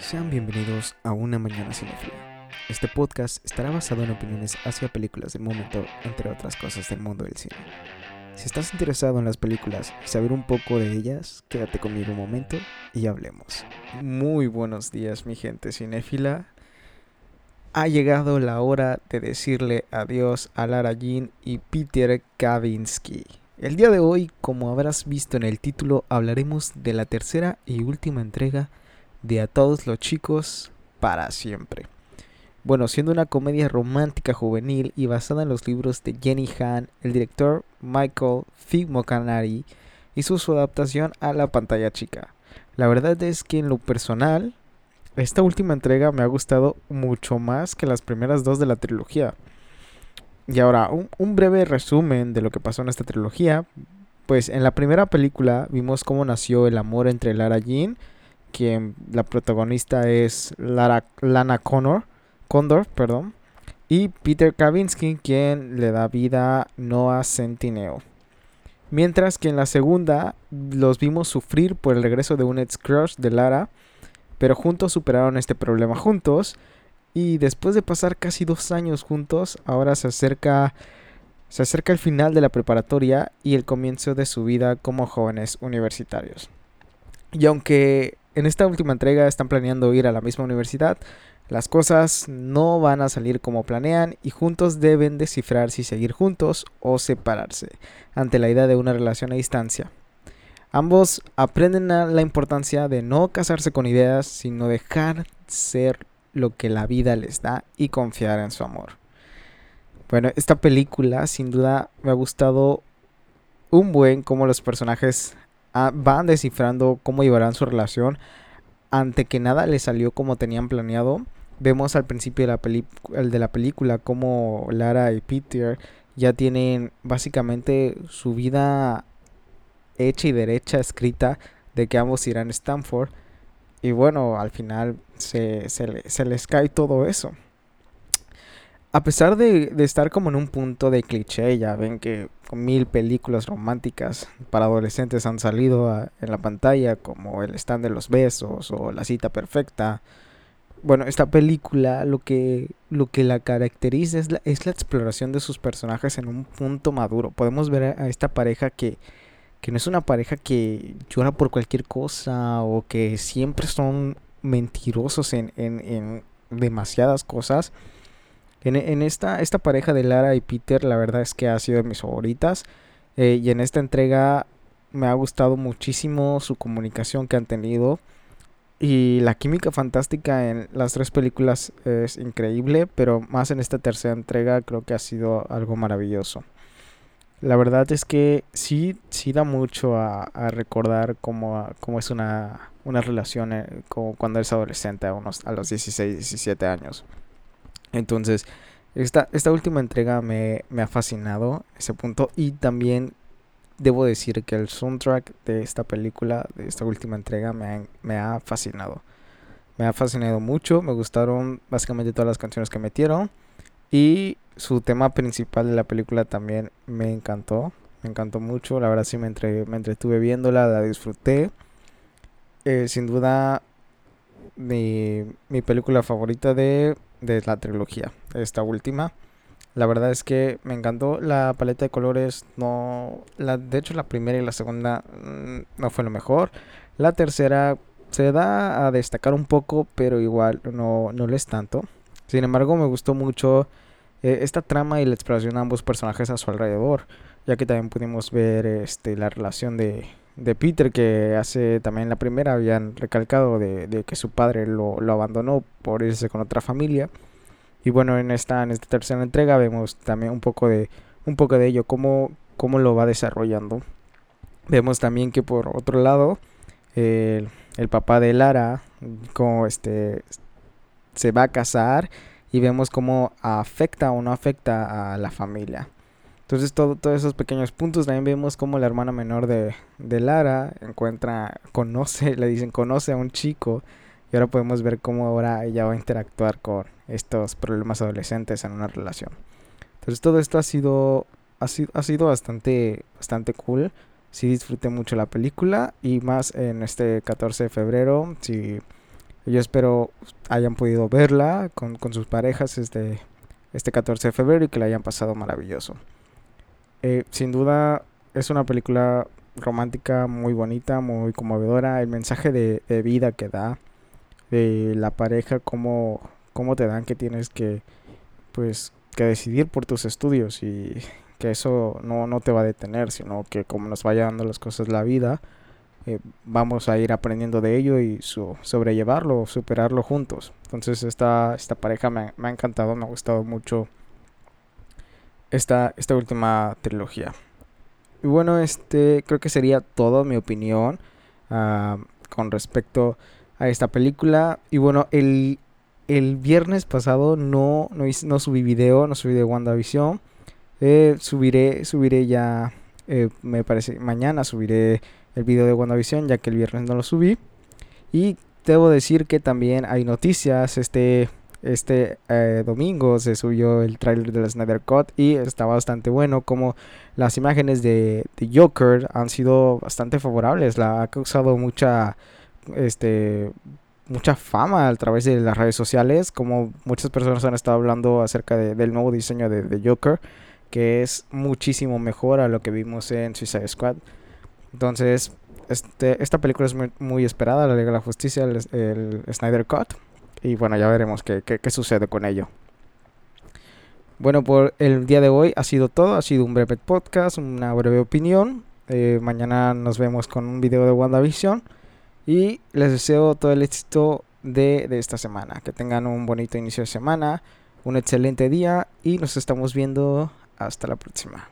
Sean bienvenidos a Una Mañana Cinefila. Este podcast estará basado en opiniones hacia películas del momento, entre otras cosas del mundo del cine. Si estás interesado en las películas y saber un poco de ellas, quédate conmigo un momento y hablemos. Muy buenos días mi gente cinéfila. Ha llegado la hora de decirle adiós a Lara Jean y Peter Kavinsky. El día de hoy, como habrás visto en el título, hablaremos de la tercera y última entrega de A todos los chicos para siempre. Bueno, siendo una comedia romántica juvenil y basada en los libros de Jenny Han, el director Michael Figmokanari hizo su adaptación a la pantalla chica. La verdad es que en lo personal, esta última entrega me ha gustado mucho más que las primeras dos de la trilogía. Y ahora, un, un, breve resumen de lo que pasó en esta trilogía. Pues en la primera película vimos cómo nació el amor entre Lara Jean, quien la protagonista es Lara, Lana Connor, Condor, perdón, y Peter Kavinsky, quien le da vida a Noah Centineo. Mientras que en la segunda los vimos sufrir por el regreso de un ex crush de Lara, pero juntos superaron este problema juntos y después de pasar casi dos años juntos, ahora se acerca, se acerca el final de la preparatoria y el comienzo de su vida como jóvenes universitarios. Y aunque en esta última entrega están planeando ir a la misma universidad, las cosas no van a salir como planean y juntos deben descifrar si seguir juntos o separarse ante la idea de una relación a distancia. Ambos aprenden la importancia de no casarse con ideas, sino dejar ser lo que la vida les da y confiar en su amor. Bueno, esta película sin duda me ha gustado un buen como los personajes van descifrando cómo llevarán su relación ante que nada les salió como tenían planeado. Vemos al principio de la, de la película como Lara y Peter ya tienen básicamente su vida hecha y derecha escrita de que ambos irán a Stanford y bueno, al final se, se, les cae todo eso. A pesar de, estar como en un punto de cliché, ya ven que mil películas románticas para adolescentes han salido en la pantalla, como El stand de los besos o La cita perfecta. Bueno, esta película lo que, lo que la caracteriza es la, es la exploración de sus personajes en un punto maduro. Podemos ver a esta pareja que que no es una pareja que llora por cualquier cosa o que siempre son mentirosos en, en, en demasiadas cosas. En, en, esta, esta pareja de Lara y Peter, la verdad es que ha sido de mis favoritas. Eh, y en esta entrega me ha gustado muchísimo su comunicación que han tenido. Y la química fantástica en las tres películas es increíble, pero más en esta tercera entrega creo que ha sido algo maravilloso. La verdad es que sí, sí da mucho a, recordar cómo, cómo, es una, una relación eh, como cuando eres adolescente a, unos, a los 16, 17 años. Entonces, esta, esta última entrega me, me ha fascinado ese punto y también debo decir que el soundtrack de esta película, de esta última entrega, me ha, me ha fascinado. Me ha fascinado mucho, me gustaron básicamente todas las canciones que metieron y su tema principal de la película también me encantó. Me encantó mucho. La verdad sí me, entre, me entretuve viéndola, la disfruté. Eh, sin duda mi, mi película favorita de, de la trilogía. Esta última. La verdad es que me encantó la paleta de colores. No, la, de hecho la primera y la segunda mm, no fue lo mejor. La tercera se da a destacar un poco, pero igual no, no lo tanto. Sin embargo, me gustó mucho eh, esta trama y la exploración de ambos personajes a su alrededor, ya que también pudimos ver este, la relación de, de Peter, que hace también la primera habían recalcado de, que su padre lo, abandonó por irse con otra familia. Y bueno, en esta, en esta tercera entrega vemos también un poco de, un poco de ello, cómo, cómo lo va desarrollando. Vemos también que por otro lado, el, el papá de Lara, como este se va a casar y vemos cómo afecta o no afecta a la familia. Entonces todo, todos esos pequeños puntos también vemos cómo la hermana menor de, de Lara encuentra, conoce, le dicen conoce a un chico y ahora podemos ver cómo ahora ella va a interactuar con estos problemas adolescentes en una relación. Entonces todo esto ha sido, ha sido, ha sido bastante, bastante cool. Sí disfruté mucho la película y más en este 14 de febrero. Si Yo espero hayan podido verla con, con sus parejas este, este 14 de febrero y que la hayan pasado maravilloso. Eh, sin duda es una película romántica muy bonita, muy conmovedora. El mensaje de, vida que da de la pareja, cómo, cómo te dan que tienes que, pues, que decidir por tus estudios y que eso no, no te va a detener, sino que como nos vaya dando las cosas la vida, eh, vamos a ir aprendiendo de ello y su, sobrellevarlo, superarlo juntos. Entonces esta, esta pareja me, ha encantado, me ha gustado mucho esta, esta última trilogía. Y bueno, este creo que sería todo mi opinión uh, con respecto a esta película. Y bueno, el, el viernes pasado no, no, hice, no subí video, no subí de WandaVision. Eh, subiré, subiré ya, eh, me parece, mañana subiré el video de WandaVision, ya que el viernes no lo subí. Y debo decir que también hay noticias. Este, este eh, domingo se subió el trailer de la Snyder Cut y está bastante bueno. Como las imágenes de, de Joker han sido bastante favorables. La ha causado mucha este mucha fama a través de las redes sociales, como muchas personas han estado hablando acerca de, del nuevo diseño de, de, Joker, que es muchísimo mejor a lo que vimos en Suicide Squad. Entonces, este, esta película es muy, muy esperada, la Liga de la Justicia, el, el, Snyder Cut, y bueno, ya veremos qué, qué, qué sucede con ello. Bueno, por el día de hoy ha sido todo, ha sido un breve podcast, una breve opinión. Eh, mañana nos vemos con un video de WandaVision. Y les deseo todo el éxito de, de, esta semana. Que tengan un bonito inicio de semana, un excelente día y nos estamos viendo hasta la próxima.